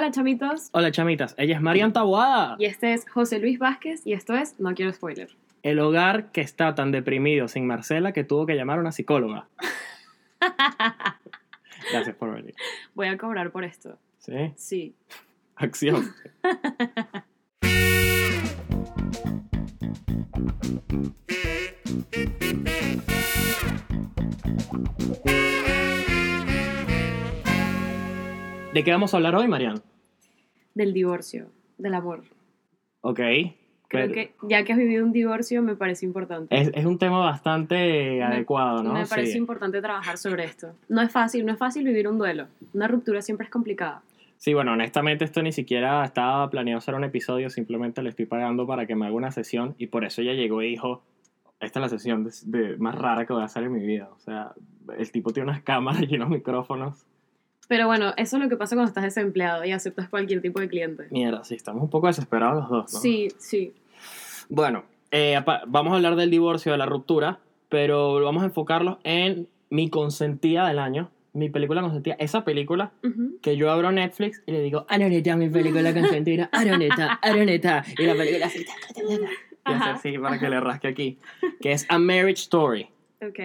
Hola chamitos, Hola chamitas, ella es Marian Taboada. y este es José Luis Vázquez y esto es No Quiero Spoiler. El hogar que está tan deprimido sin Marcela que tuvo que llamar a una psicóloga. Gracias por venir. Voy a cobrar por esto. ¿Sí? Sí. Acción. ¿De qué vamos a hablar hoy, Marian? Del divorcio, del amor. Ok. Creo pero que ya que has vivido un divorcio me parece importante. es, es un tema bastante adecuado, ¿no? Me parece Sí. importante trabajar sobre esto. No es fácil, no es fácil vivir un duelo. Una ruptura siempre es complicada. Sí, bueno, honestamente esto ni siquiera estaba planeado hacer un episodio, simplemente le estoy pagando para que me haga una sesión y por eso ella llegó y dijo, esta es la sesión de, de- más rara que voy a hacer en mi vida. O sea, el tipo tiene unas cámaras y unos micrófonos. Pero bueno, eso es lo que pasa cuando estás desempleado y aceptas cualquier tipo de cliente. Mierda, sí, estamos un poco desesperados los dos, ¿no? Sí, sí. Bueno, eh, vamos a hablar del divorcio, de la ruptura, pero vamos a enfocarlos en mi consentida del año, mi película consentida, esa película Ujú. que yo abro Netflix y le digo, Aroneta, mi película consentida, Aroneta, Aroneta, y la película así, y hace así para que le rasque aquí, que es A Marriage Story, Ok.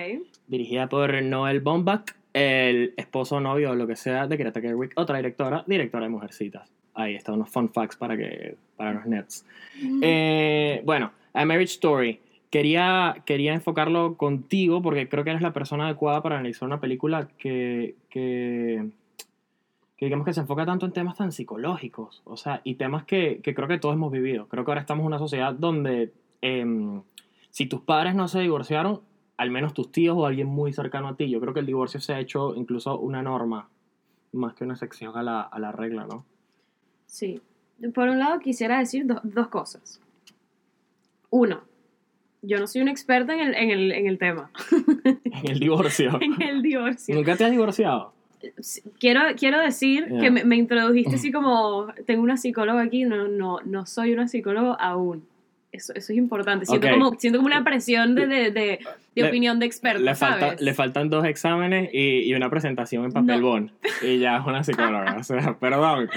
dirigida por Noel Baumbach, el esposo, novio o lo que sea de Greta Gerwig, otra directora, directora de Mujercitas. Ahí están unos fun facts para, que, para los nets. Eh, bueno, A Marriage Story. Quería, quería enfocarlo contigo porque creo que eres la persona adecuada para analizar una película que, que, que digamos que se enfoca tanto en temas tan psicológicos, o sea, y temas que, que creo que todos hemos vivido. Creo que ahora estamos en una sociedad donde em, si tus padres no se divorciaron, al menos tus tíos o alguien muy cercano a ti, yo creo que el divorcio se ha hecho incluso una norma más que una excepción a la, a la regla, ¿no? Sí. Por un lado, quisiera decir do- dos cosas. Uno, yo no soy una experta en el, en el, en el tema, En el divorcio. en el divorcio. ¿Nunca te has divorciado? Quiero, quiero decir que me, me introdujiste así como, tengo una psicóloga aquí, no, no, no soy una psicóloga aún. Eso, eso es importante. Siento, Ok. como, siento como una presión de, de, de, de Le- opinión de experto, Le, falta, ¿sabes? le faltan dos exámenes y, y una presentación en papel No. bond. Y ya es una psicóloga. o sea, perdón.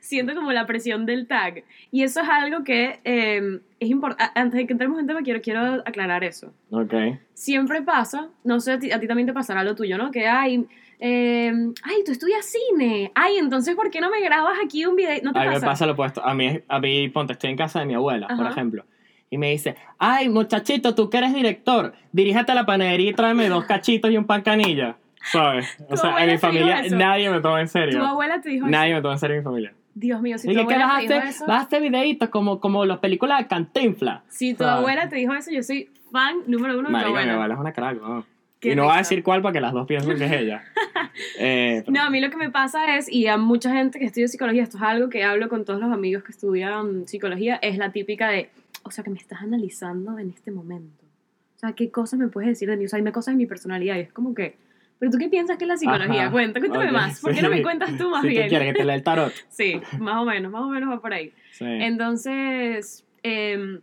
siento como la presión del tag. Y eso es algo que eh, es importante. Antes de que entremos en tema, quiero, quiero aclarar eso. Ok. Siempre pasa, no sé, a ti, a ti también te pasará lo tuyo, ¿no? Que hay. Eh, ay, tú estudias cine. Ay, entonces, ¿por qué no me grabas aquí un video? ¿No te A mí me pasa? pasa lo opuesto. A mí, a mí, ponte, estoy en casa de mi abuela, por Ajá. ejemplo. Y me dice, ay, muchachito, tú que eres director, diríjate a la panadería y tráeme dos cachitos y un pan canilla. ¿Sabes? O Tu sea, en mi familia eso. nadie me toma en Tu serio. abuela te dijo Nadie me toma en serio en mi familia. eso. Dios mío, si tu que, ¿qué abuela vas te dijo hacer? eso. Vas a hacer videitos como, como las películas de Cantinflas. Si tu ¿sabes? abuela te dijo eso, yo soy fan número uno de tu Marica, mi abuela. abuela es una crack, ¿no? Qué Y no va a decir cuál para que las dos piensen que es ella. Eh, No, a mí lo que me pasa es, y a mucha gente que estudia psicología, esto es algo que hablo con todos los amigos que estudian psicología, es la típica de, o sea, que me estás analizando en este momento. O sea, ¿qué cosas me puedes decir de mí? O sea, dime cosas de mi personalidad. Y es como que, ¿pero tú qué piensas que es la psicología? Ajá. Cuenta, cuéntame Ok, más. ¿Por qué no me cuentas tú más Sí, ¿qué bien? quieres? ¿Que te lea el tarot? Sí, más o menos, más o menos va por ahí. Sí. Entonces, em,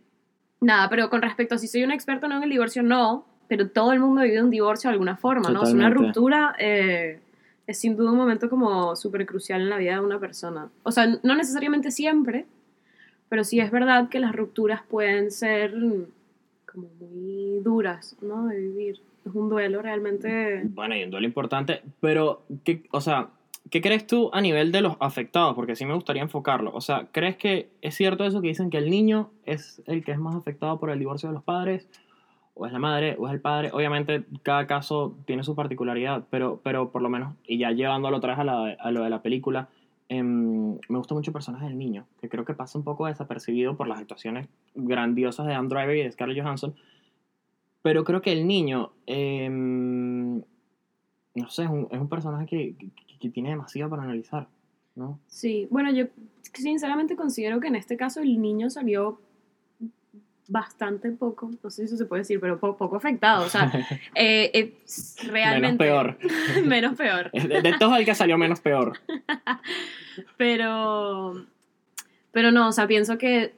nada, pero con respecto a si soy un experto o no en el divorcio, no, pero todo el mundo ha vivido un divorcio de alguna forma, ¿no? O sea, una ruptura eh, es sin duda un momento como súper crucial en la vida de una persona. O sea, no necesariamente siempre, pero sí es verdad que las rupturas pueden ser como muy duras, ¿no? De vivir. Es un duelo realmente... Bueno, y un duelo importante, pero, ¿qué, o sea, ¿qué crees tú a nivel de los afectados? Porque sí me gustaría enfocarlo. O sea, ¿crees que es cierto eso que dicen que el niño es el que es más afectado por el divorcio de los padres? ¿O es la madre? ¿O es el padre? Obviamente, cada caso tiene su particularidad, pero, pero por lo menos, y ya llevándolo vez a, la- a lo de la película, em, me gusta mucho el personaje del niño, que creo que pasa un poco desapercibido por las actuaciones grandiosas de Adam Driver y de Scarlett Johansson, pero creo que el niño, em, no sé, es un, es un personaje que, que- que tiene demasiado para analizar, ¿no? Sí, bueno, yo sinceramente considero que en este caso el niño salió bastante poco, no sé si eso se puede decir, pero po- poco afectado, o sea, eh, eh, realmente... menos peor. menos peor. De, de todos el que salió menos peor. Pero, pero no, o sea, pienso que,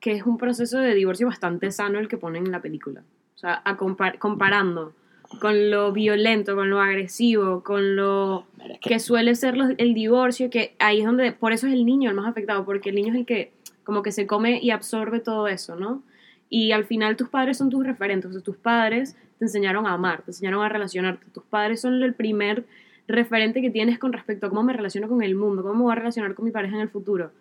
que es un proceso de divorcio bastante sano el que ponen en la película. O sea, a compar- comparando con lo violento, con lo agresivo, con lo que suele ser los- el divorcio, que ahí es donde, por eso es el niño el más afectado, porque el niño es el que como que se come y absorbe todo eso, ¿no? Y al final tus padres son tus referentes, o sea, tus padres te enseñaron a amar, te enseñaron a relacionarte, tus padres son el primer referente que tienes con respecto a cómo me relaciono con el mundo, cómo me voy a relacionar con mi pareja en el futuro.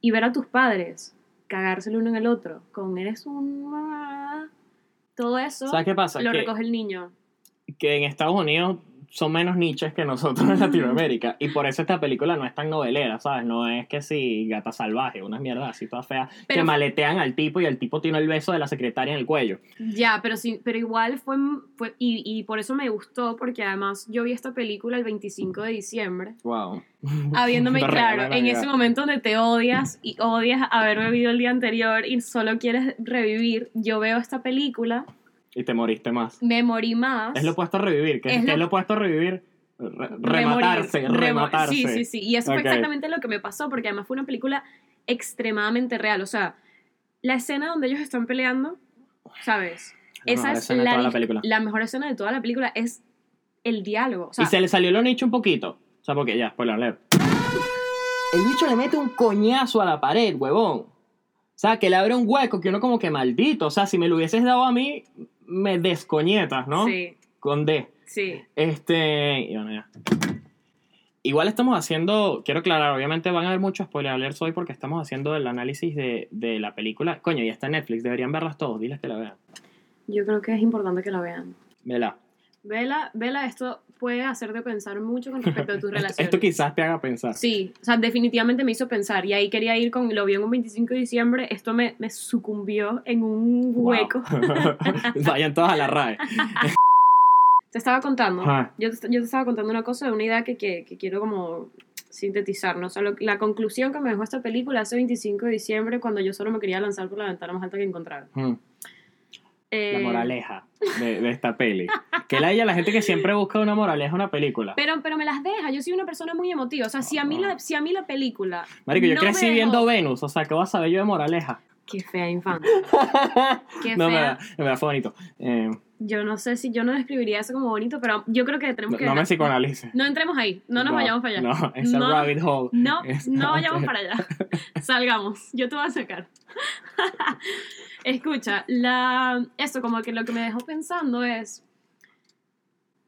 Y ver a tus padres cagarse el uno en el otro, con eres un... Todo eso ¿Sabes qué pasa? lo que, recoge el niño. que en Estados Unidos son menos niches que nosotros en Latinoamérica. Y por eso esta película no es tan novelera, ¿sabes? No es que si gata salvaje, unas mierdas así todas feas, que Pero- maletean al tipo y el tipo tiene el beso de la secretaria en el cuello. Ya, pero sí, pero igual fue, fue y, y por eso me gustó, porque además yo vi esta película el 25 de diciembre, Wow. habiéndome Me claro, en ese momento donde te odias y odias haber bebido el día anterior y solo quieres revivir, yo veo esta película, Y te moriste más. me morí más. Es lo opuesto a revivir. ¿Qué es, lo- es lo opuesto a revivir? Re- rematarse, rematarse. Sí, sí, sí. Y eso Ok. fue exactamente lo que me pasó, porque además fue una película extremadamente real. O sea, la escena donde ellos están peleando, ¿sabes? La Esa es la, película. la mejor escena de toda la película es el diálogo. O sea, y se le salió lo nicho un poquito. O sea, porque ya, spoiler alert. El bicho le mete un coñazo a la pared, huevón. O sea, que le abre un hueco que uno como que maldito. O sea, si me lo hubieses dado a mí, me descoñetas, ¿no? sí, Con D. sí. Este. Y bueno, ya. Igual estamos haciendo, quiero aclarar, obviamente van a haber muchos spoiler alerts hoy porque estamos haciendo el análisis de, de la película. Coño, y está en Netflix, deberían verlas todos, diles que la vean. Yo creo que es importante que la vean. Vela. Vela, vela, esto puede hacerte pensar mucho con respecto a tus Esto, relaciones. esto quizás te haga pensar. Sí, o sea, definitivamente me hizo pensar. Y ahí quería ir con, lo vi en un 25 de diciembre, esto me, me sucumbió en un Wow. hueco. Vayan todos a la RAE. Te estaba contando, yo te, yo te estaba contando una cosa una idea que, que, que quiero como sintetizar, ¿no? O sea, lo- la conclusión que me dejó esta película hace 25 de diciembre cuando yo solo me quería lanzar por la ventana más alta que encontrara. Mm. Eh, La moraleja de, de esta peli. Que la haya la gente que siempre busca una moraleja una película. Pero, pero me las deja, yo soy una persona muy emotiva. O sea, si a mí la, si a mí la película... Marico, yo no crecí viendo Venus, o sea, ¿qué vas a saber yo de moraleja? Qué fea infancia. Qué no, me fea. da, me da fue bonito. Eh, Yo no sé si yo no describiría eso como bonito, pero yo creo que tenemos que... no me psicoanalices. No entremos ahí, no nos vayamos para allá. No, es el No, rabbit hole. No, Es- no vayamos para allá. Salgamos, yo te voy a sacar. Escucha, la, eso como que lo que me dejó pensando es,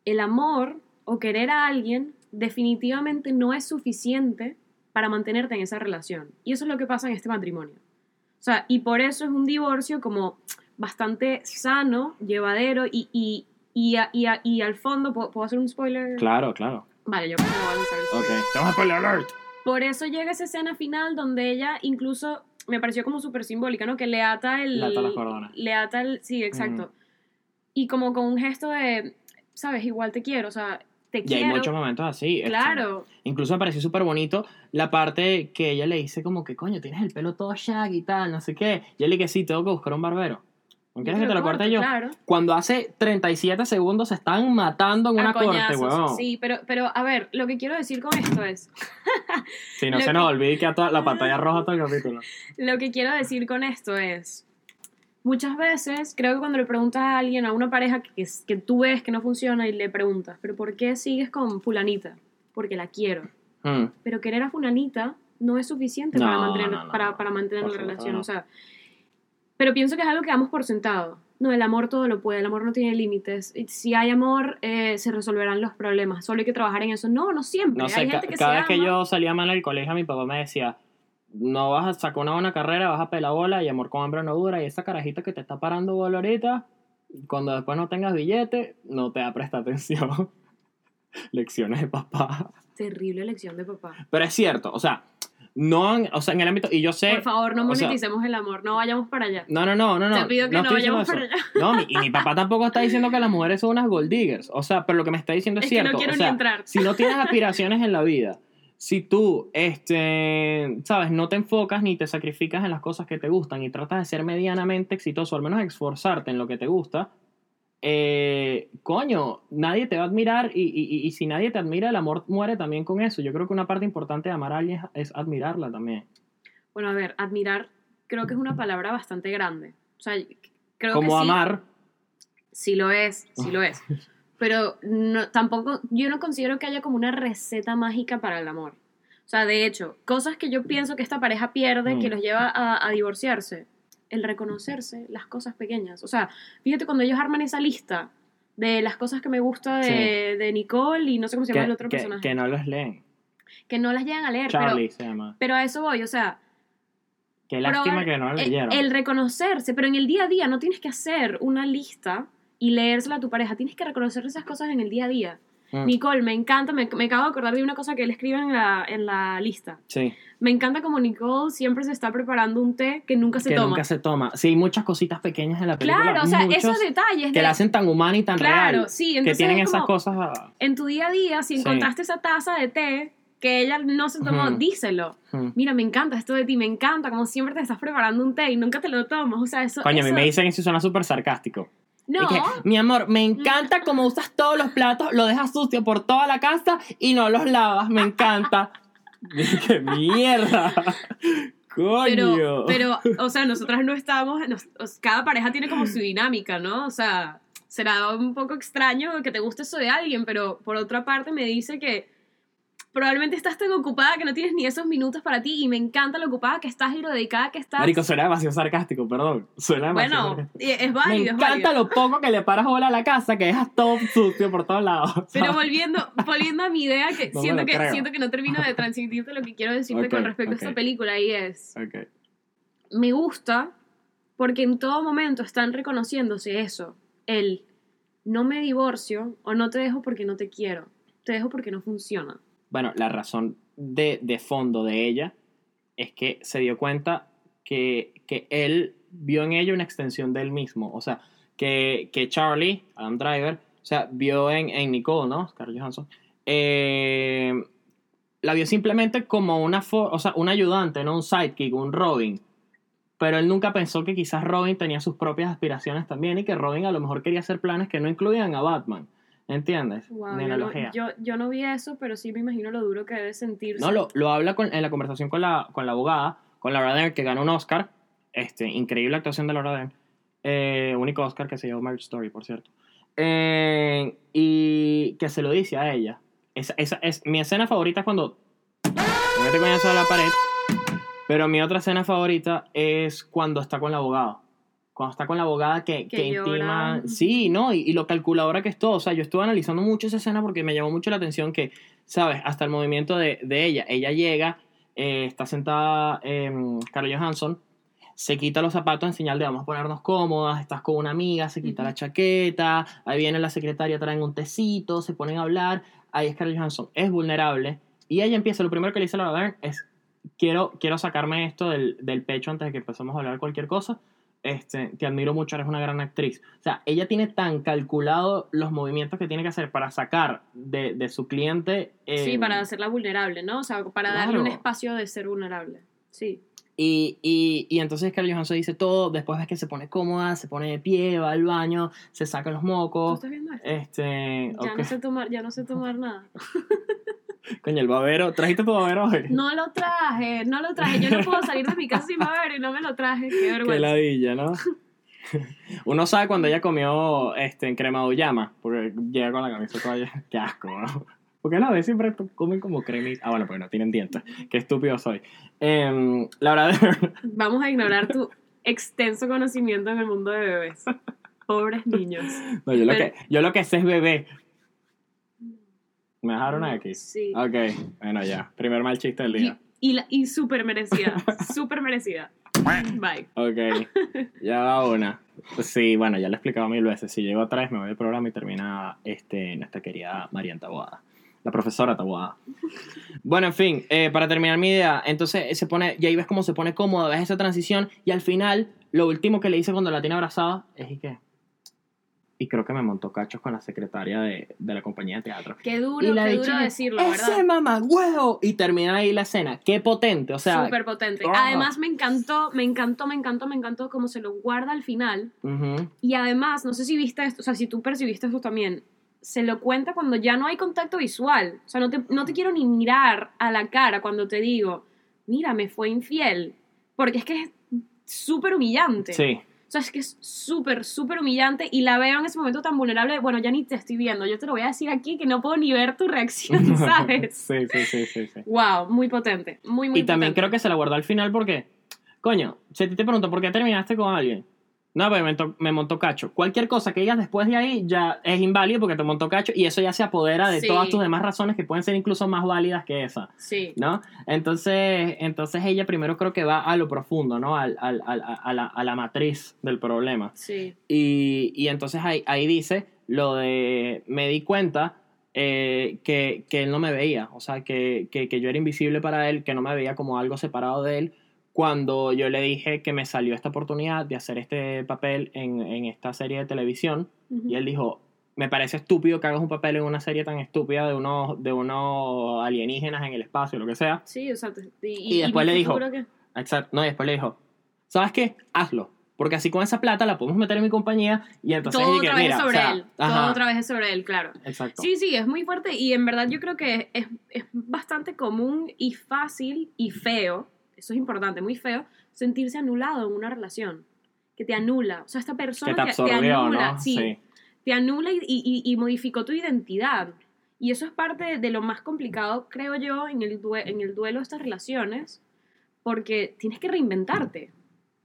el amor o querer a alguien definitivamente no es suficiente para mantenerte en esa relación. Y eso es lo que pasa en este matrimonio. O sea, y por eso es un divorcio como bastante sano, llevadero y, y, y, a- y a- y al fondo, ¿puedo, puedo hacer un spoiler? Claro, claro. Vale, yo creo que no voy a lanzar el Ok, spoiler. estamos a spoiler alert. Por eso llega esa escena final donde ella incluso me pareció como súper simbólica, ¿no? Que le ata el... Le ata las cordonas. Le ata el... Sí, exacto. Y como con un gesto de, sabes, igual te quiero, o sea, te Y quiero. hay muchos momentos así. este, Claro. Incluso me pareció súper bonito la parte que ella le dice como que, coño, tienes el pelo todo shaggy y tal, no sé qué. Y él le dice sí, tengo que buscar un barbero. ¿No quieres que te lo corte yo? Claro. Cuando hace 37 segundos se están matando en A una corte, huevón. Sí, pero, pero a ver, lo que quiero decir con esto es, Si no se nos olvide que a toda la pantalla roja todo el capítulo. lo que quiero decir con esto es, muchas veces creo que cuando le preguntas a alguien, a una pareja que, que, tú ves que no funciona y le preguntas, pero ¿por qué sigues con fulanita? Porque la quiero. Mm. pero querer a fulanita no es suficiente No, para mantener, no, no, para, para mantener la relación. O sea, pero pienso que es algo que damos por sentado. No, el amor todo lo puede, el amor no tiene límites. Si hay amor, eh, se resolverán los problemas. Solo hay que trabajar en eso. No, no siempre. No sé, hay gente que cada se vez que yo salía mal del colegio, mi papá me decía, no vas a sacar una buena carrera, vas a pelar bola y amor con hambre no dura. Y esa carajita que te está parando bola ahorita, cuando después no tengas billete, no te va a prestar atención. Lecciones de papá. Terrible elección de papá. Pero es cierto, o sea, no, o sea, en el ámbito, y yo sé... Por favor, no o sea, moneticemos el amor. No vayamos para allá. No, no, no, no, no. Te pido que no, vayamos para allá. No, mi- y mi papá tampoco está diciendo que las mujeres son unas gold diggers. O sea, pero lo que me está diciendo es, Es que no cierto. quiero o ni sea, entrar. Si no tienes aspiraciones en la vida, si tú, este, sabes, no te enfocas ni te sacrificas en las cosas que te gustan y tratas de ser medianamente exitoso, al menos esforzarte en lo que te gusta, eh, coño, nadie te va a admirar y, y- y- si nadie te admira, el amor muere también con eso. Yo creo que una parte importante de amar a alguien es, admirarla también. Bueno, a ver, admirar creo que es una palabra bastante grande. O sea, creo Como que sí. amar, Sí lo es, sí lo es. pero no, tampoco, yo no considero que haya como una receta mágica para el amor. O sea, de hecho, cosas que yo pienso que esta pareja pierde, que Mm. los lleva a, a divorciarse, el reconocerse las cosas pequeñas. O sea, fíjate cuando ellos arman esa lista de las cosas que me gusta de, de Nicole y no sé cómo se llama Que, el otro que- personaje, que no los leen. que no las llegan a leer, pero, Charlie se llama. pero a eso voy, o sea, Qué lástima probar- que no el, leyeron. el reconocerse, pero en el día a día no tienes que hacer una lista y leérsela a tu pareja, tienes que reconocer esas cosas en el día a día. Mm, Nicole, me encanta, me, me acabo de acordar de una cosa que él escribe en la, en la lista. sí, Me encanta como Nicole siempre se está preparando un té que nunca se que toma. nunca se toma. Sí, muchas cositas pequeñas en la película. claro, o sea, esos detalles que de- la hacen tan humana y tan Claro, real. sí, que entonces tienen es esas como- cosas. ah, en tu día a día, si Sí. encontraste esa taza de té que ella no se tomó, Ujú. díselo. mm. Mira, me encanta esto de ti, me encanta, como siempre te estás preparando un té y nunca te lo tomas. O sea, eso. Coño, a mí eso- me dicen eso y suena súper sarcástico. No, que, mi amor, me encanta cómo usas todos los platos, lo dejas sucio por toda la casa y no los lavas, me encanta. ¡Qué mierda! ¡Coño! pero, pero, o sea, nosotras no estamos. nos- os- cada pareja tiene como su dinámica, ¿no? O sea, será un poco extraño que te guste eso de alguien, pero por otra parte me dice que probablemente estás tan ocupada que no tienes ni esos minutos para ti y me encanta lo ocupada que estás y lo dedicada que estás. Marico, suena demasiado sarcástico, perdón. Suena demasiado bueno, sarcástico. es Me válido, es encanta válido. lo poco que le paras bola a la casa, que dejas todo sucio por todos lados. Pero ¿sabes? volviendo, volviendo a mi idea, que, No me siento, que creo. siento que no termino de transmitirte lo que quiero decirte Ok, con respecto ok. a esta película y es, Ok. me gusta porque en todo momento están reconociéndose eso, el no me divorcio o no te dejo porque no te quiero, te dejo porque no funciona. Bueno, la razón de, de fondo de ella es que se dio cuenta que, que él vio en ella una extensión de él mismo. O sea, que, que Charlie, Adam Driver, o sea, vio en, en Nicole, ¿no? Scarlett Johansson, eh, la vio simplemente como una, o sea, un ayudante, ¿no? Un sidekick, un Robin. Pero él nunca pensó que quizás Robin tenía sus propias aspiraciones también y que Robin a lo mejor quería hacer planes que no incluían a Batman. ¿Entiendes? Wow, Mi yo, no, yo, yo no vi eso, pero sí me imagino lo duro que debe sentirse. No, lo, lo habla con- en la conversación con la, con la abogada, con Laura Dern, que ganó un Oscar. Este, increíble actuación de Laura Dern. Eh, único Oscar que se llevó Marriage Story, por cierto. Eh, y que se lo dice a ella. Esa, esa es, mi escena favorita es cuando coñazo a la pared. Pero mi otra escena favorita es cuando está con la abogada. Cuando está con la abogada que, Que que intima. Sí, ¿no? Y, y lo calculadora que es todo. O sea, yo estuve analizando mucho esa escena porque me llamó mucho la atención que, ¿sabes? Hasta el movimiento de, de ella. Ella llega, eh, está sentada eh, Scarlett Johansson, se quita los zapatos en señal de vamos a ponernos cómodas, estás con una amiga, se quita Ujú. la chaqueta, ahí viene la secretaria, traen un tecito, se ponen a hablar. Ahí Scarlett Johansson es vulnerable y ella empieza, lo primero que le dice a Laura Dern es, quiero, quiero sacarme esto del, del pecho antes de que empecemos a hablar cualquier cosa. Este, te admiro mucho, eres una gran actriz. O sea, ella tiene tan calculado los movimientos que tiene que hacer para sacar de, de su cliente. Sí, eh, para hacerla vulnerable, ¿no? O sea, para darle un Claro. espacio de ser vulnerable. Sí. Y, y, y entonces Scarlett Johansson dice todo, después ves que se pone cómoda, se pone de pie, va al baño, se saca los ¿Tú mocos. estás viendo esto? Este, Ya ok. no sé tomar, ya no sé tomar nada. Coño, el babero, ¿trajiste tu babero hoy? No lo traje, no lo traje. Yo no puedo salir de mi casa sin beber y no me lo traje. Qué Qué vergüenza. ladilla, ¿no? Uno sabe cuando ella comió este, en crema de uyama, porque llega con la camisa toda Qué asco, ¿no? Porque la vez siempre comen como cremita. Ah, bueno, porque no tienen dientes. Qué estúpido soy. Em, la verdad, Vamos a ignorar tu extenso conocimiento en el mundo de bebés. Pobres niños. no, yo, lo que, yo lo que sé es bebé. ¿Me dejaron aquí? Sí. Ok, bueno, ya. Primer mal chiste del Y, día. y, la- y súper merecida. Súper merecida. Bye. Ok, ya va una. Sí, bueno, ya lo he explicado mil veces. Si llego otra vez, me voy del programa y termina este, nuestra querida Marian Taboada. La profesora Taboada. Bueno, en fin, eh, para terminar mi idea, entonces se pone, y ahí ves cómo se pone cómoda, ves esa transición, y al final, lo último que le dice cuando la tiene abrazada es y que. Y creo que me montó cachos con la secretaria de, de la compañía de teatro. Qué Y duro, la qué duro decirlo, ¡Ese ¿verdad? mamá huevo! Y termina ahí la escena. ¡Qué potente! O sea. Súper potente. ¡Ah! Además, me encantó, me encantó, me encantó, me encantó cómo se lo guarda al final. ujú. Y además, no sé si viste esto, o sea, si tú percibiste esto también, se lo cuenta cuando ya no hay contacto visual. O sea, no te, no te quiero ni mirar a la cara cuando te digo, mira, me fue infiel. Porque es que es súper humillante. Sí. O sea, es que es súper, súper humillante y la veo en ese momento tan vulnerable. Bueno, ya ni te estoy viendo, yo te lo voy a decir aquí que no puedo ni ver tu reacción, ¿sabes? sí, sí, sí, sí, sí. wow, muy potente, muy, muy Y también potente. creo que se la guardó al final porque, coño, si a ti te pregunto por qué terminaste con alguien, no, pues me, montó cacho. Cualquier cosa que digas después de ahí ya es inválido porque te montó cacho y eso ya se apodera de Sí. todas tus demás razones que pueden ser incluso más válidas que esa, Sí, ¿no? Entonces, entonces ella primero creo que va a lo profundo, ¿no? Al, al- al- a, la, a la matriz del problema. sí, Y, y entonces ahí, ahí dice lo de me di cuenta eh, que, que él no me veía, o sea, que, que, que yo era invisible para él, que no me veía como algo separado de él, cuando yo le dije que me salió esta oportunidad de hacer este papel en, en esta serie de televisión, Ujú. y él dijo, me parece estúpido que hagas un papel en una serie tan estúpida de unos, de unos alienígenas en el espacio, lo que sea. Sí, o sea, te- y, Y después le dijo- que- Exacto. No, y después le dijo, ¿sabes qué? Hazlo. Porque así con esa plata la podemos meter en mi compañía y entonces todo dije, otra vez mira, es o sobre sea, él, ajá, todo otra vez es sobre él, claro. Exacto. Sí, sí, es muy fuerte y en verdad yo creo que es, es bastante común y fácil y feo, eso es importante, muy feo, sentirse anulado en una relación, que te anula, o sea, esta persona que te te, te absorbió, anula, ¿no? sí, te anula y, y- y modificó tu identidad. Y eso es parte de, de lo más complicado, creo yo, en el, due- en el duelo de estas relaciones, porque tienes que reinventarte.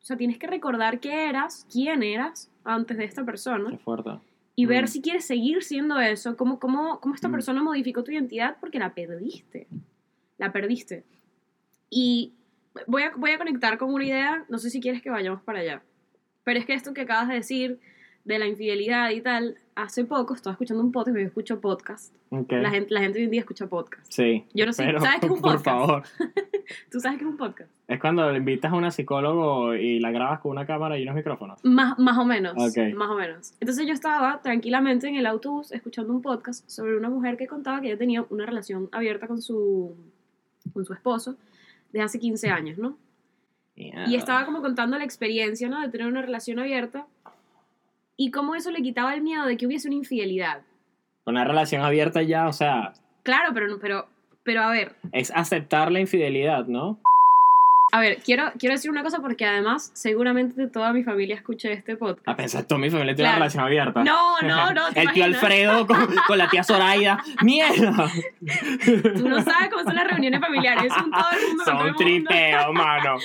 O sea, tienes que recordar qué eras, quién eras antes de esta persona Qué fuerte. y ver Mm. si quieres seguir siendo eso, cómo, cómo, cómo esta Mm. persona modificó tu identidad porque la perdiste. La perdiste. Y voy a, voy a conectar con una idea, no sé si quieres que vayamos para allá, pero es que esto que acabas de decir de la infidelidad y tal, hace poco estaba escuchando un podcast, yo escucho podcast, la, gente, la gente hoy en día escucha podcast. Sí. Yo no sé, pero, ¿sabes qué es un Por podcast? favor. ¿Tú sabes qué es un podcast? Es cuando invitas a una psicólogo y la grabas con una cámara y unos micrófonos. Más, más o menos. Ok. Más o menos. Entonces yo estaba tranquilamente en el autobús escuchando un podcast sobre una mujer que contaba que ella tenía una relación abierta con su, con su esposo desde hace 15 años, ¿no? Y estaba como contando la experiencia, ¿no? De tener una relación abierta y cómo eso le quitaba el miedo de que hubiese una infidelidad. Una relación abierta ya, o sea, Claro, pero, no- pero, pero a ver, es aceptar la infidelidad, ¿no? A ver, quiero, quiero decir una cosa porque además seguramente toda mi familia escucha este podcast. A pensar, toda mi familia tiene Claro. una relación abierta. No, no, no, ¿te El tío? Alfredo con, con la tía Zoraida. ¡Mierda! Tú no sabes cómo son las reuniones familiares, son todo el mundo. con todo Son tripeos, mano.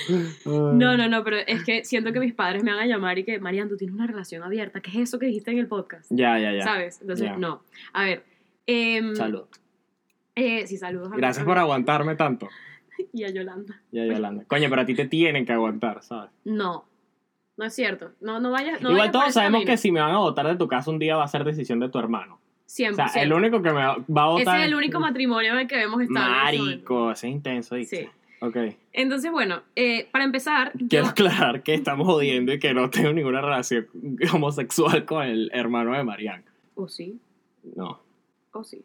No, no, no, pero es que siento que mis padres me van a llamar y que, Marian, tú tienes una relación abierta. ¿Qué es eso que dijiste en el podcast? Ya, ya, ya. ¿Sabes? Entonces, Ya. no. A ver. em, Salud. eh, sí, saludos a Gracias por aguantarme tanto. Y a Yolanda. Ya, Yolanda. Coño, pero a ti te tienen que aguantar, ¿sabes? No, no es cierto. No, no vayas. No Igual vayas todos sabemos camino. que si me van a votar de tu casa un día va a ser decisión de tu hermano. 100%. O sea, el único que me va a votar. Ese es el único matrimonio en el que hemos estado. Marico, ese es intenso, ¿viste? Sí. Ok. Entonces, bueno, eh, para empezar, Quiero yo- aclarar que estamos jodiendo y que no tengo ninguna relación homosexual con el hermano de Marian. O sí, No. o sí.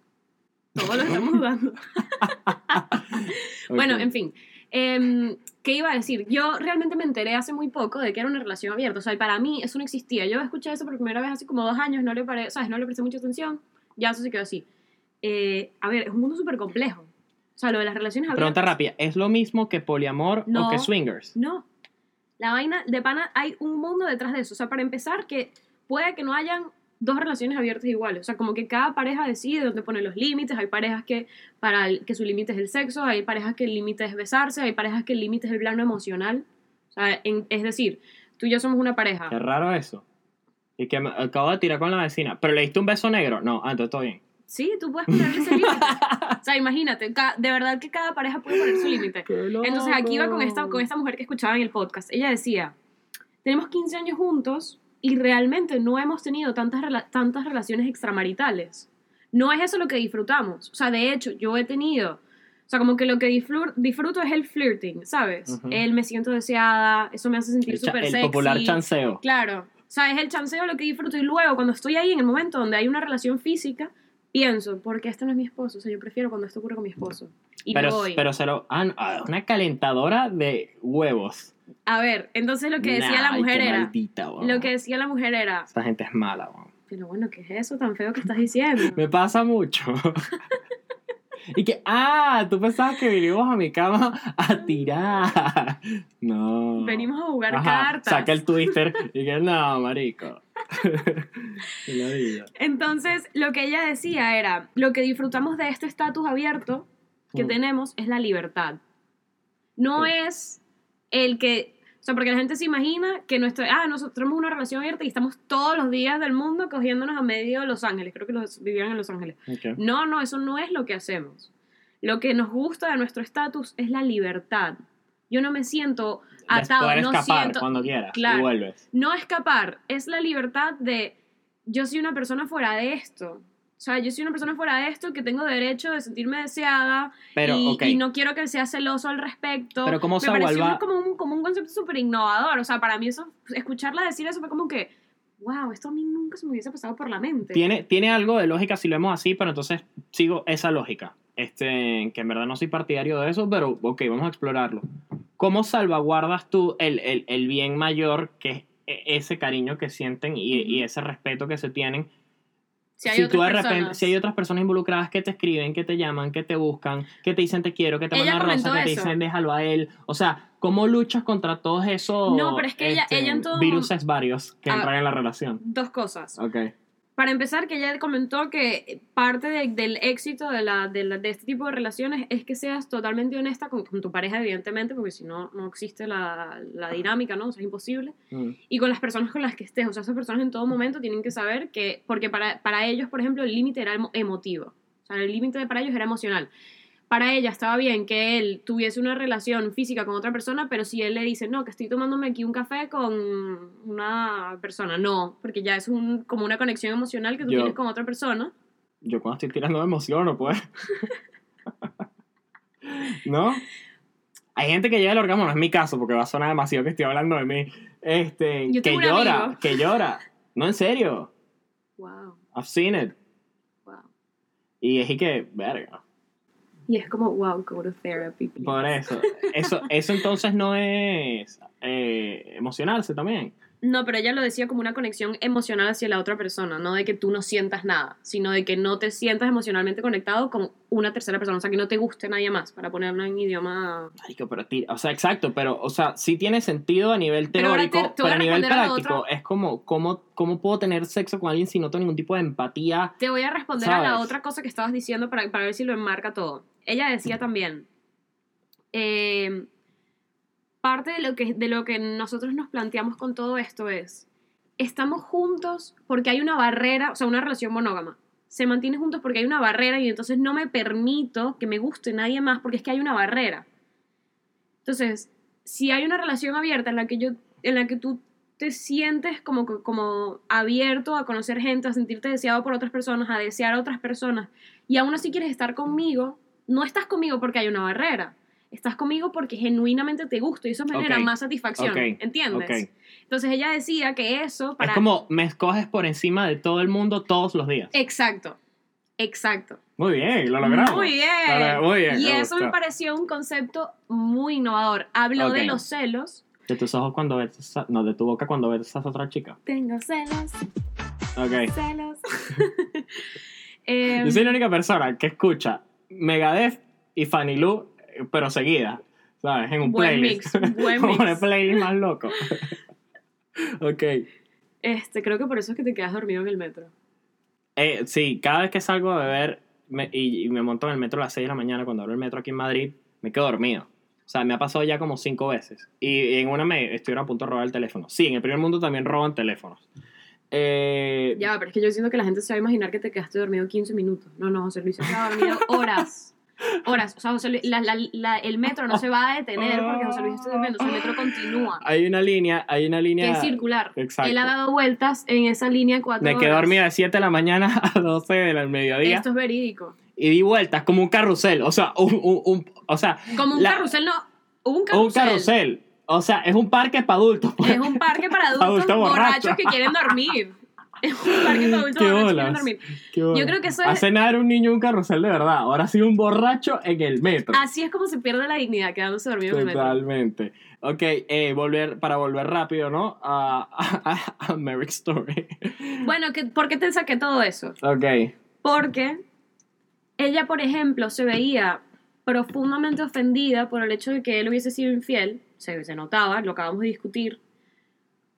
Todos lo estamos dudando. Bueno, en fin. Em, ¿Qué iba a decir? Yo realmente me enteré hace muy poco de que era una relación abierta. O sea, y para mí eso no existía. Yo escuché eso por primera vez hace como dos años, no le, pare, ¿sabes? no le presté mucha atención. Ya eso se quedó así. Eh, a ver, es un mundo súper complejo. O sea, lo de las relaciones abiertas. Pregunta rápida, ¿es lo mismo que poliamor No. o que swingers? No. La vaina de pana, hay un mundo detrás de eso. O sea, para empezar, que puede que no hayan dos relaciones abiertas iguales. O sea, como que cada pareja decide dónde pone los límites. Hay parejas que, para el- que su límite es el sexo, hay parejas que el límite es besarse, hay parejas que el límite es el plano emocional. O sea, en- es decir, tú y yo somos una pareja. Qué raro eso. Y que me acabo de tirar con la vecina. ¿Pero le diste un beso negro? No, ah, entonces todo bien. Sí, tú puedes ponerle ese límite. O sea, imagínate, de verdad que cada pareja puede poner su límite. Entonces aquí iba con esta, con esta mujer que escuchaba en el podcast. Ella decía, tenemos 15 años juntos y realmente no hemos tenido tantas, rela- tantas relaciones extramaritales. No es eso lo que disfrutamos. O sea, de hecho, yo he tenido, o sea, como que lo que disfruto, es el flirting, ¿sabes? Ujú. El me siento deseada, eso me hace sentir El, súper el sexy. popular chanceo. Claro. O sea, es el chanceo lo que disfruto y luego cuando estoy ahí en el momento donde hay una relación física, pienso, porque este no es mi esposo, o sea, yo prefiero cuando esto ocurre con mi esposo. Y me Pero, voy. pero se lo. Ah, ah, una calentadora de huevos. A ver, entonces lo que decía la Nah, ay, mujer era, maldita, lo que decía la mujer era, Esa gente es mala, weón. pero bueno, ¿qué es eso tan feo que estás diciendo? Me pasa mucho. Y que, ah, tú pensabas que vinimos a mi cama a tirar. No. Venimos a jugar Ajá, cartas. Saca el twister y que, no, marico. Y la vida. Entonces, lo que ella decía era, lo que disfrutamos de este estatus abierto que Mm. tenemos es la libertad. No Sí. es el que, sea, porque la gente se imagina que nuestro, ah, nosotros tenemos una relación abierta y estamos todos los días del mundo cogiéndonos a medio de Los Ángeles. Creo que los vivían en Los Ángeles. No, no, eso no es lo que hacemos. Lo que nos gusta de nuestro estatus es la libertad. Yo no me siento atado, Poder no escapar siento, cuando quieras Claro. y vuelves. no escapar, es la libertad de yo soy una persona fuera de esto. O sea, yo soy una persona fuera de esto que tengo derecho de sentirme deseada Pero, y, ok. y no quiero que sea celoso al respecto. Pero ¿cómo Me pareció como un, como un concepto súper innovador. O sea, para mí eso, escucharla decir eso fue como que, wow, esto a mí nunca se me hubiese pasado por la mente. Tiene, tiene algo de lógica si lo vemos así, pero entonces sigo esa lógica. Este, que en verdad no soy partidario de eso, pero ok, vamos a explorarlo. ¿Cómo salvaguardas tú el, el, el bien mayor que es e- ese cariño que sienten y, y ese respeto que se tienen? Si hay si otras tú de repente, personas. si hay otras personas involucradas que te escriben, que te llaman, que te buscan, que te dicen te quiero, que te Ella mandan rosas, que te dicen déjalo a él. O sea, ¿cómo luchas contra todos esos No, pero es que ella- ella en todo viruses varios que Ah. entran en la relación? Dos cosas. Para empezar, que ella comentó que parte de- del éxito de, la, de, la- de este tipo de relaciones es que seas totalmente honesta con, con tu pareja, evidentemente, porque si no, no existe la, la dinámica, ¿no? O sea, es imposible. Mm. Y con las personas con las que estés. O sea, esas personas en todo momento tienen que saber que, porque para, para ellos, por ejemplo, el límite era emo- emotivo. O sea, el límite para ellos era emocional. Para ella estaba bien que él tuviese una relación física con otra persona, pero si él le dice, no, que estoy tomándome aquí un café con una persona, no, porque ya es un, como una conexión emocional que tú Yo- tienes con otra persona. Yo cuando estoy tirando me emociono, pues. ¿No? Hay gente que llega al orgasmo, no es mi caso, porque va a sonar demasiado que estoy hablando de mí. Este, Yo que tengo llora, amigo. que llora. No, en serio. Wow, I've seen it. wow. Y es que, verga. Y es como, wow, go to therapy. please. Por eso. Eso, eso entonces no es eh, emocionarse también. No, pero ella lo decía como una conexión emocional hacia la otra persona, no de que tú no sientas nada, sino de que no te sientas emocionalmente conectado con una tercera persona, o sea, que no te guste nadie más, para ponerlo en idioma... Marico, pero ti- o sea, exacto, pero, o sea, sí tiene sentido a nivel Pero teórico, te- te pero a a nivel a práctico otro. es como, ¿cómo, ¿cómo puedo tener sexo con alguien si no tengo ningún tipo de empatía? Te voy a responder a la ¿Sabes? otra cosa que estabas diciendo para, para ver si lo enmarca todo. Ella decía también, eh, parte de lo, que, de lo que nosotros nos planteamos con todo esto es, estamos juntos porque hay una barrera, o sea, una relación monógama. Se mantiene juntos porque hay una barrera y entonces no me permito que me guste nadie más porque es que hay una barrera. Entonces, si hay una relación abierta en la que yo, en la que tú te sientes como, como abierto a conocer gente, a sentirte deseado por otras personas, a desear a otras personas, y aún así quieres estar conmigo, no estás conmigo porque hay una barrera. Estás conmigo porque genuinamente te gusto y eso me genera Ok, más satisfacción. ok, ¿Entiendes? ok. Entonces ella decía que eso para. Es como me escoges por encima de todo el mundo todos los días. Exacto. Exacto. Muy bien, lo logramos. Muy bien. Lo Muy bien. y me eso me pareció un concepto muy innovador. Habló de los celos. De tus ojos cuando ves, a- no, de tu boca cuando ves a otra chica. Tengo celos, Ok. celos. Em, Yo soy la única persona que escucha Megadeth y Fanny Lu, eh, pero seguida, ¿sabes? En un Buen playlist. mix, buen Como mix. el playlist más loco. ok. este, creo que por eso es que te quedas dormido en el metro. Eh, sí, cada vez que salgo a beber me- y, y me monto en el metro a las 6 de la mañana, cuando abro el metro aquí en Madrid, me quedo dormido. O sea, me ha pasado ya como cinco veces. Y en una me estuvieron a punto de robar el teléfono. Sí, en el primer mundo también roban teléfonos. Eh, Ya, pero es que yo siento que la gente se va a imaginar que te quedaste dormido 15 minutos. No, no, José Luis se queda dormido horas. Horas. O sea, José Luis, la- la- la- el metro no se va a detener porque José Luis está durmiendo. O sea, el metro continúa. Hay una línea, hay una Que línea... es circular. Exacto. Él ha dado vueltas en esa línea cuatro Me quedé dormida de 7 de la mañana a 12 del mediodía. Esto es verídico. Y di vueltas como un carrusel. O sea, un, un- un- o sea, Como un La- carrusel, no. Un carrusel. un carrusel. O sea, es un parque para adultos. pues. Es un parque para adultos Adulto borracho. borrachos que quieren dormir. Es un parque para adultos borrachos que quieren dormir. Yo creo que eso es- Hace nada era un niño un carrusel de verdad. Ahora ha sido un borracho en el metro. Así es como se pierde la dignidad quedándose dormido en el metro. Totalmente. Ok, eh, volver, para volver rápido, ¿no? A, a, a Merrick Story. Bueno, ¿qué- ¿por qué te saqué todo eso? Ok. Porque ella, por ejemplo, se veía profundamente ofendida por el hecho de que él hubiese sido infiel, se, se notaba, lo acabamos de discutir,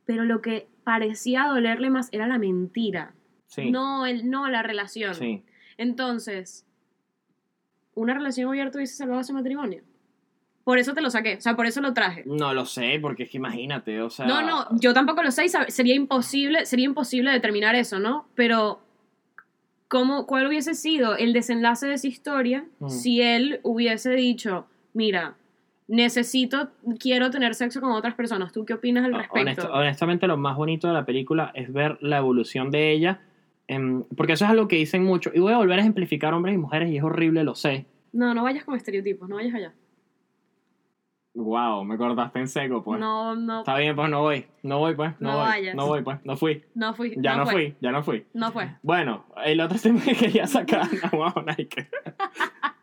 pero lo que parecía dolerle más era la mentira, Sí. no, el, no la relación. Sí. Entonces, ¿una relación abierta hubiese salvado ese matrimonio? Por eso te lo saqué, o sea, por eso lo traje. No lo sé, porque es que imagínate, o sea. No, no, yo tampoco lo sé y sería imposible, sería imposible determinar eso, ¿no? Pero, ¿cómo, ¿cuál hubiese sido el desenlace de esa historia Mm. si él hubiese dicho, mira, necesito, quiero tener sexo con otras personas? ¿Tú qué opinas al respecto? Honest- honestamente, lo más bonito de la película es ver la evolución de ella. em, porque eso es algo que dicen mucho. Y voy a volver a ejemplificar hombres y mujeres, y es horrible, lo sé. No, no vayas con estereotipos, no vayas allá. Wow, me cortaste en seco, pues. No, no, Está bien, pues no voy. No voy, pues. No, No voy. vayas. No voy, pues. No fui. no fui. Ya no, fui, ya no fui. No fue. Bueno, el otro tema que quería sacar. Wow, Nike.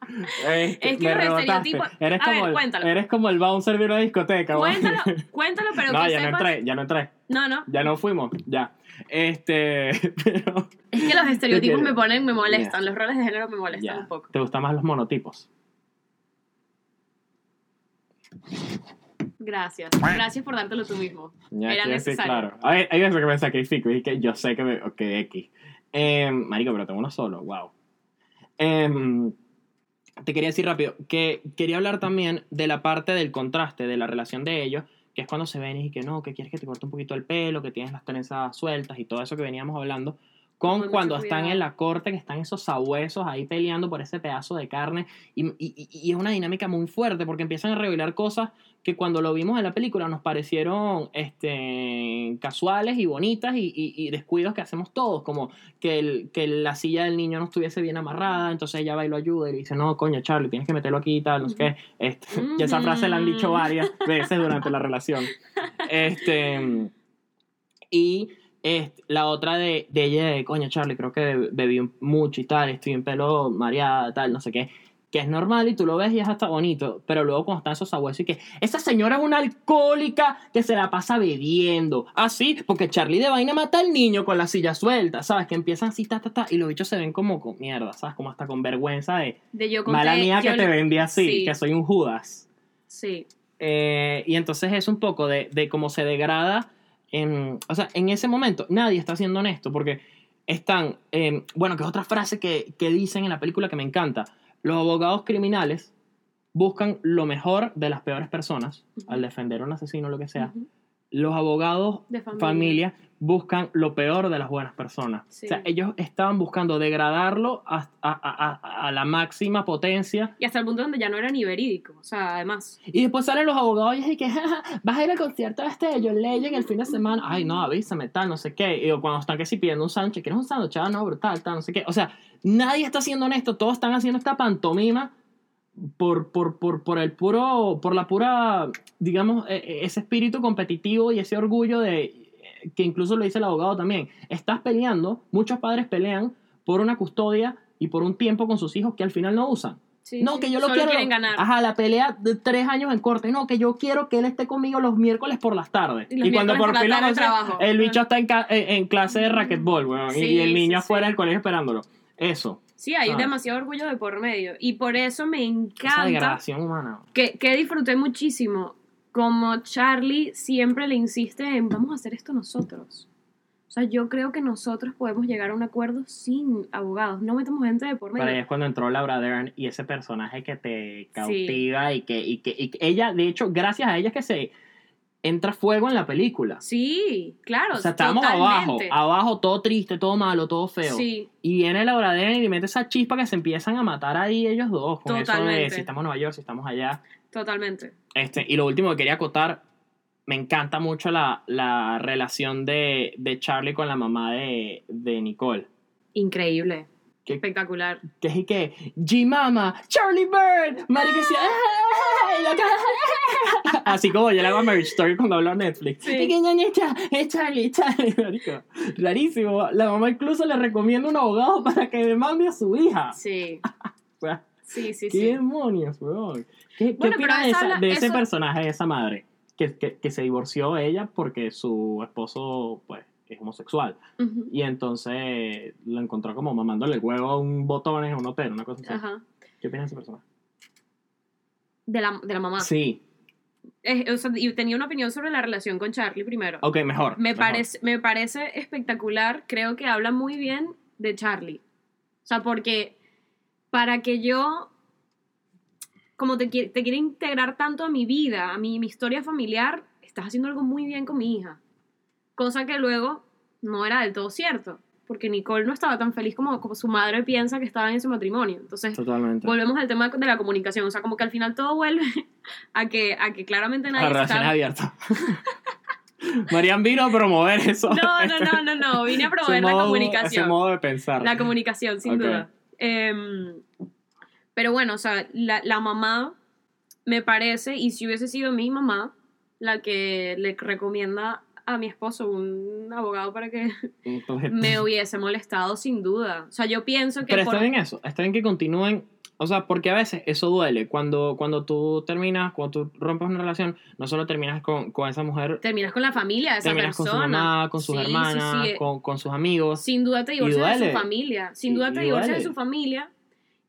Este, Es que los estereotipos- Eres A como, ver, el, cuéntalo. eres como el bouncer de una discoteca. Cuéntalo, cuéntalo, pero no, que ya no entré, ya no entré. No, no. Ya no fuimos, ya. Este, pero. Es que los estereotipos me ponen, me molestan. Los roles de género me molestan un poco. ¿Te gustan más los monotipos? Gracias. Gracias por dártelo tú mismo. Ya Era necesario. claro. Hay, hay veces que me sacrifico y que yo sé que me. Ok, X. Eh, marico, pero tengo uno solo, wow. Em, te quería decir rápido que quería hablar también de la parte del contraste de la relación de ellos, que es cuando se ven y que no, que quieres que te corte un poquito el pelo, que tienes las trenzas sueltas y todo eso que veníamos hablando, con cuando están cuidado. en la corte, que están esos sabuesos ahí peleando por ese pedazo de carne, y, y- y- es una dinámica muy fuerte porque empiezan a revelar cosas que cuando lo vimos en la película nos parecieron este, casuales y bonitas y, y- y descuidos que hacemos todos, como que, el, que la silla del niño no estuviese bien amarrada, entonces ella va y lo ayuda y le dice, no, coño, Charlie, tienes que meterlo aquí y tal, no sé qué. Este, y esa frase la han dicho varias veces durante la relación. Este, y este, la otra de, de ella, de, coño, Charlie, creo que bebí mucho y tal, estoy en pelo mareada, tal, no sé qué. Que es normal y tú lo ves y es hasta bonito, pero luego cuando están esos abuelos y que esa señora es una alcohólica que se la pasa bebiendo. Así, porque Charlie de vaina mata al niño con la silla suelta, ¿sabes? Que empiezan así, ta, ta, ta, y los bichos se ven como con mierda, ¿sabes? Como hasta con vergüenza de, De yo conté- mala mía que te vendí así, Sí. que soy un Judas. Sí. Eh, y entonces es un poco de, de cómo se degrada. En, o sea, en ese momento nadie está siendo honesto porque están. eh, bueno, que es otra frase que, que dicen en la película que me encanta. Los abogados criminales buscan lo mejor de las peores personas al defender a un asesino o lo que sea. Los abogados De familia. familia buscan lo peor de las buenas personas. Sí. O sea, ellos estaban buscando degradarlo a, a- a- a- la máxima potencia Y hasta el punto donde ya no era ni verídico. O sea, además. y después salen los abogados y dicen que "Ja, ja, vas a ir al concierto este de John Legend el fin de semana. Ay, no, avísame, tal, no sé qué. Y cuando están que si pidiendo un sándwich, ¿quieres un sándwich? Ah, no, brutal, tal, no sé qué. O sea, nadie está siendo honesto, todos están haciendo esta pantomima por, por, por, por el puro, por la pura, digamos, eh, eh, ese espíritu competitivo y ese orgullo de, que incluso lo dice el abogado también. Estás peleando, muchos padres pelean por una custodia y por un tiempo con sus hijos que al final no usan. Sí, No, que yo lo quiero. ganar. Ajá, la pelea de tres años en corte. No, que yo quiero que él esté conmigo los miércoles por las tardes. Y cuando por fin trabajo. el bicho está en, en- clase de racquetball, weón, y- Sí, y el niño sí, afuera del colegio esperándolo. Eso. Sí, hay ¿sabes? demasiado orgullo de por medio. Y por eso me Esa encanta. degradación humana. que, que disfruté muchísimo. Como Charlie siempre le insiste en vamos a hacer esto nosotros. O sea, yo creo que nosotros podemos llegar a un acuerdo sin abogados. No metemos gente de por Pero ahí medio. es cuando entró Laura Dern y ese personaje que te cautiva y, que, y, que, y que ella, de hecho, gracias a ella es que se entra fuego en la película. Sí, claro. O sea, estábamos abajo, totalmente. abajo, todo triste, todo malo, todo feo. Sí, Y viene Laura Dern y le mete esa chispa que se empiezan a matar ahí ellos dos. Con eso de Totalmente. si estamos en Nueva York, si estamos allá. Totalmente. Este, y lo último que quería acotar, me encanta mucho la, la relación de, de Charlie con la mamá de, de Nicole. Increíble. ¿Qué? Espectacular. Que es que, G-Mama, Charlie Bird, Marica decía, "Ay, loca". Así como yo le hago a Marriage Story cuando hablo a Netflix. Sí. Y que ñañita, es Charlie, Charlie, marico. Rarísimo. La mamá incluso le recomienda un abogado para que demande a su hija. Sí, O sea, sí, sí, ¿Qué sí. demonios, weón? ¿Qué, qué Bueno, opinas de, eso esa- habla- de ese personaje, de esa madre? Que, que, que se divorció ella porque su esposo, pues, es homosexual. Y entonces lo encontró como mamándole el huevo a un botones a un hotel, una cosa así. Ajá. ¿Qué opinas de esa persona? De la, de la mamá. Sí. O sea, y tenía una opinión sobre la relación con Charlie primero. Ok, mejor. Me mejor. parece, me parece espectacular. Creo que habla muy bien de Charlie. O sea, porque para que yo, como te, te quiere integrar tanto a mi vida, a mi, mi historia familiar, estás haciendo algo muy bien con mi hija. Cosa que luego no era del todo cierto. Porque Nicole no estaba tan feliz como, como su madre piensa que estaba en ese matrimonio. Entonces, Totalmente. volvemos al tema de la comunicación. O sea, como que al final todo vuelve a que, a que claramente A nadie relaciones está... abiertas. Marian vino a promover eso. No, no, no, no, no. Vine a promover la comunicación. Ese modo de pensar. La comunicación, sin duda. Em, pero bueno, o sea, la, la mamá me parece, y si hubiese sido mi mamá, la que le recomienda a mi esposo un abogado para que Entonces, me hubiese molestado sin duda. O sea, yo pienso que Pero por- está bien eso, está bien que continúen, o sea, porque a veces eso duele, cuando, cuando tú terminas, cuando tú rompes una relación, no solo terminas con, con esa mujer, terminas con la familia de esa terminas con persona. su mamá, con sus Sí, sí, hermanas, sí. Con, con sus amigos. Sin duda te divorcias de su familia. Sin Y- duda te y divorcias de su familia.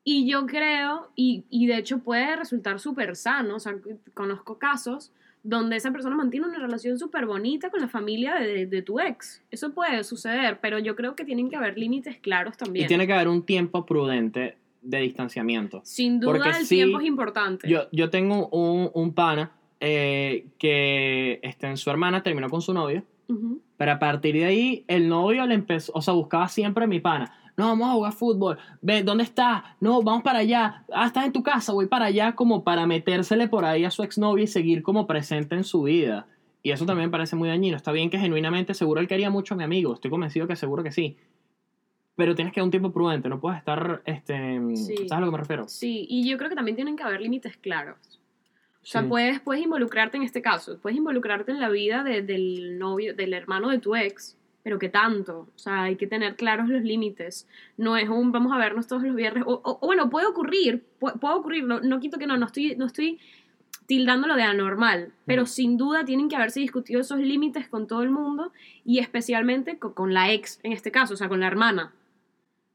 Y yo creo, y, y de hecho puede resultar súper sano, o sea, conozco casos donde esa persona mantiene una relación súper bonita con la familia de, de tu ex. Eso puede suceder, pero yo creo que tienen que haber límites claros Y también. tiene que haber un tiempo prudente de distanciamiento. Sin duda porque el sí, tiempo es importante. Yo, yo tengo un, un pana eh, que este, en su hermana terminó con su novio, Ujú. pero a partir de ahí el novio le empezó, o sea, buscaba siempre a mi pana. No, vamos a jugar fútbol. Ve, ¿dónde estás? No, vamos para allá. Ah, estás en tu casa, voy para allá como para metérsele por ahí a su exnovia y seguir como presente en su vida. Y eso también me parece muy dañino. Está bien que genuinamente seguro él quería mucho a mi amigo. Estoy convencido que seguro que sí. Pero tienes que dar un tiempo prudente. No puedes estar, este... Sí. ¿Sabes a lo que me refiero? Sí, y yo creo que también tienen que haber límites claros. O sea, Sí. puedes, puedes involucrarte en este caso, puedes involucrarte en la vida de- del novio, del hermano de tu ex, pero que tanto. O sea, hay que tener claros los límites. No es un vamos a vernos todos los viernes. O, o- o bueno, puede ocurrir, pu- puede ocurrir, no, no quito que no, no estoy, no estoy tildándolo de anormal, pero Mm. sin duda tienen que haberse discutido esos límites con todo el mundo y especialmente co- con, la ex en este caso, o sea, con la hermana.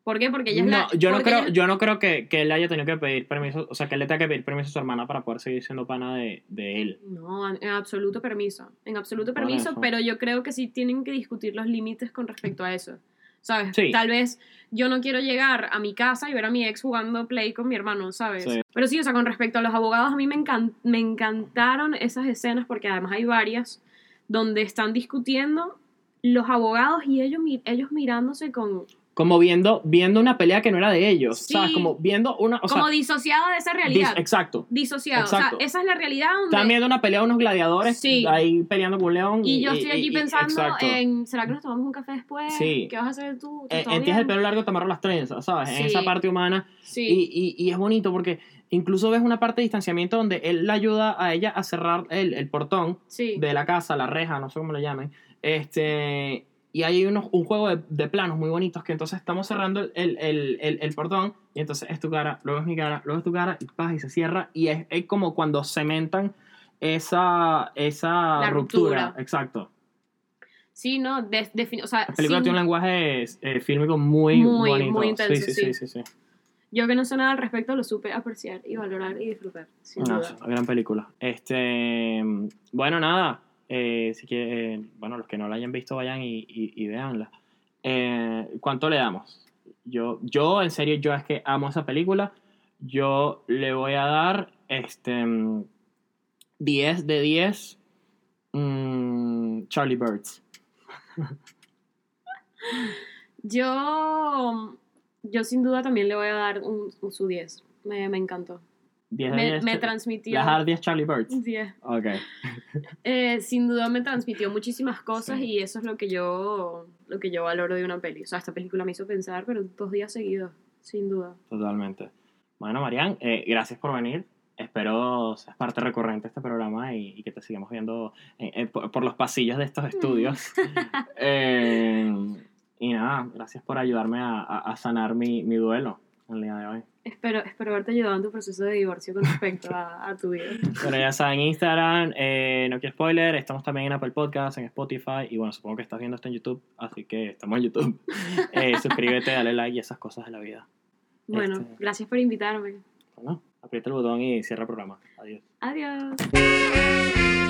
¿Por qué? Porque ella es No, la... yo no creo, ella- yo no creo que, que él haya tenido que pedir permiso, o sea, que él le tenga que pedir permiso a su hermana para poder seguir siendo pana de, de él. No, en absoluto permiso. En absoluto permiso, pero yo creo que sí tienen que discutir los límites con respecto a eso. ¿Sabes? Sí. Tal vez yo no quiero llegar a mi casa y ver a mi ex jugando play con mi hermano, ¿sabes? Sí. Pero sí, o sea, con respecto a los abogados, a mí me, encan- me encantaron esas escenas porque además hay varias donde están discutiendo los abogados y ellos, ellos mirándose con... Como viendo, viendo una pelea que no era de ellos, Sí. ¿sabes? Como viendo una, o como sea, disociado de esa dis- realidad. exacto. disociado. exacto. O sea, esa es la realidad donde... Están viendo una pelea de unos gladiadores Sí. ahí peleando con un león. Y yo estoy aquí y- pensando exacto. en, ¿será que nos tomamos un café después? Sí. ¿Qué vas a hacer tú? ¿Tú Eh, todo en tienes el pelo largo, te amarro las trenzas, ¿sabes? En Sí. esa parte humana. Sí. Y, y, y es bonito porque incluso ves una parte de distanciamiento donde él la ayuda a ella a cerrar el, el portón de la casa, la reja, no sé cómo le llamen. Este, y hay unos, un juego de, de planos muy bonitos que entonces estamos cerrando el, el, el, el- portón y entonces es tu cara, luego es mi cara, luego es tu cara y paz y se cierra y es, es como cuando cementan esa, esa ruptura. ruptura. Exacto. Sí, no, de, defini- o sea, La película sin- tiene un lenguaje eh, fílmico muy, Muy, bonito. muy intenso, sí, sí, sí. sí, sí, sí. yo que no sé nada al respecto lo supe apreciar y valorar y disfrutar, sin No, duda. es una gran película. Este, bueno, nada. Eh, si que, bueno, los que no la hayan visto vayan y, y, véanla. Eh, ¿Cuánto le damos? Yo, yo, en serio, yo es que amo esa película. Yo le voy a dar este mm, 10 de 10 mm, Charlie Birds. Yo, yo sin duda también le voy a dar un, su 10. Me, me encantó. 10 de Me, 10. me Char- transmitió... ¿Le vas a dar 10 Charlie Birds? 10. Ok. Eh, sin duda me transmitió muchísimas cosas Sí. y eso es lo que yo lo que yo valoro de una peli. O sea, esta película me hizo pensar, pero dos días seguidos, sin duda. Totalmente. Bueno, Marian, eh, gracias por venir. Espero seas parte recurrente de este programa y, y que te sigamos viendo eh, eh, por, por los pasillos de estos estudios. Eh, y nada, gracias por ayudarme a, a- a sanar mi, mi duelo. El día de hoy. Espero, espero haberte ayudado en tu proceso de divorcio con respecto a, a tu vida. Bueno, ya saben, Instagram, eh, no quiero spoiler, estamos también en Apple Podcasts, en Spotify, y bueno, supongo que estás viendo esto en YouTube, así que estamos en YouTube. Eh, suscríbete, dale like y esas cosas de la vida. Bueno, Este- gracias por invitarme. Bueno, aprieta el botón y cierra el programa. Adiós. Adiós.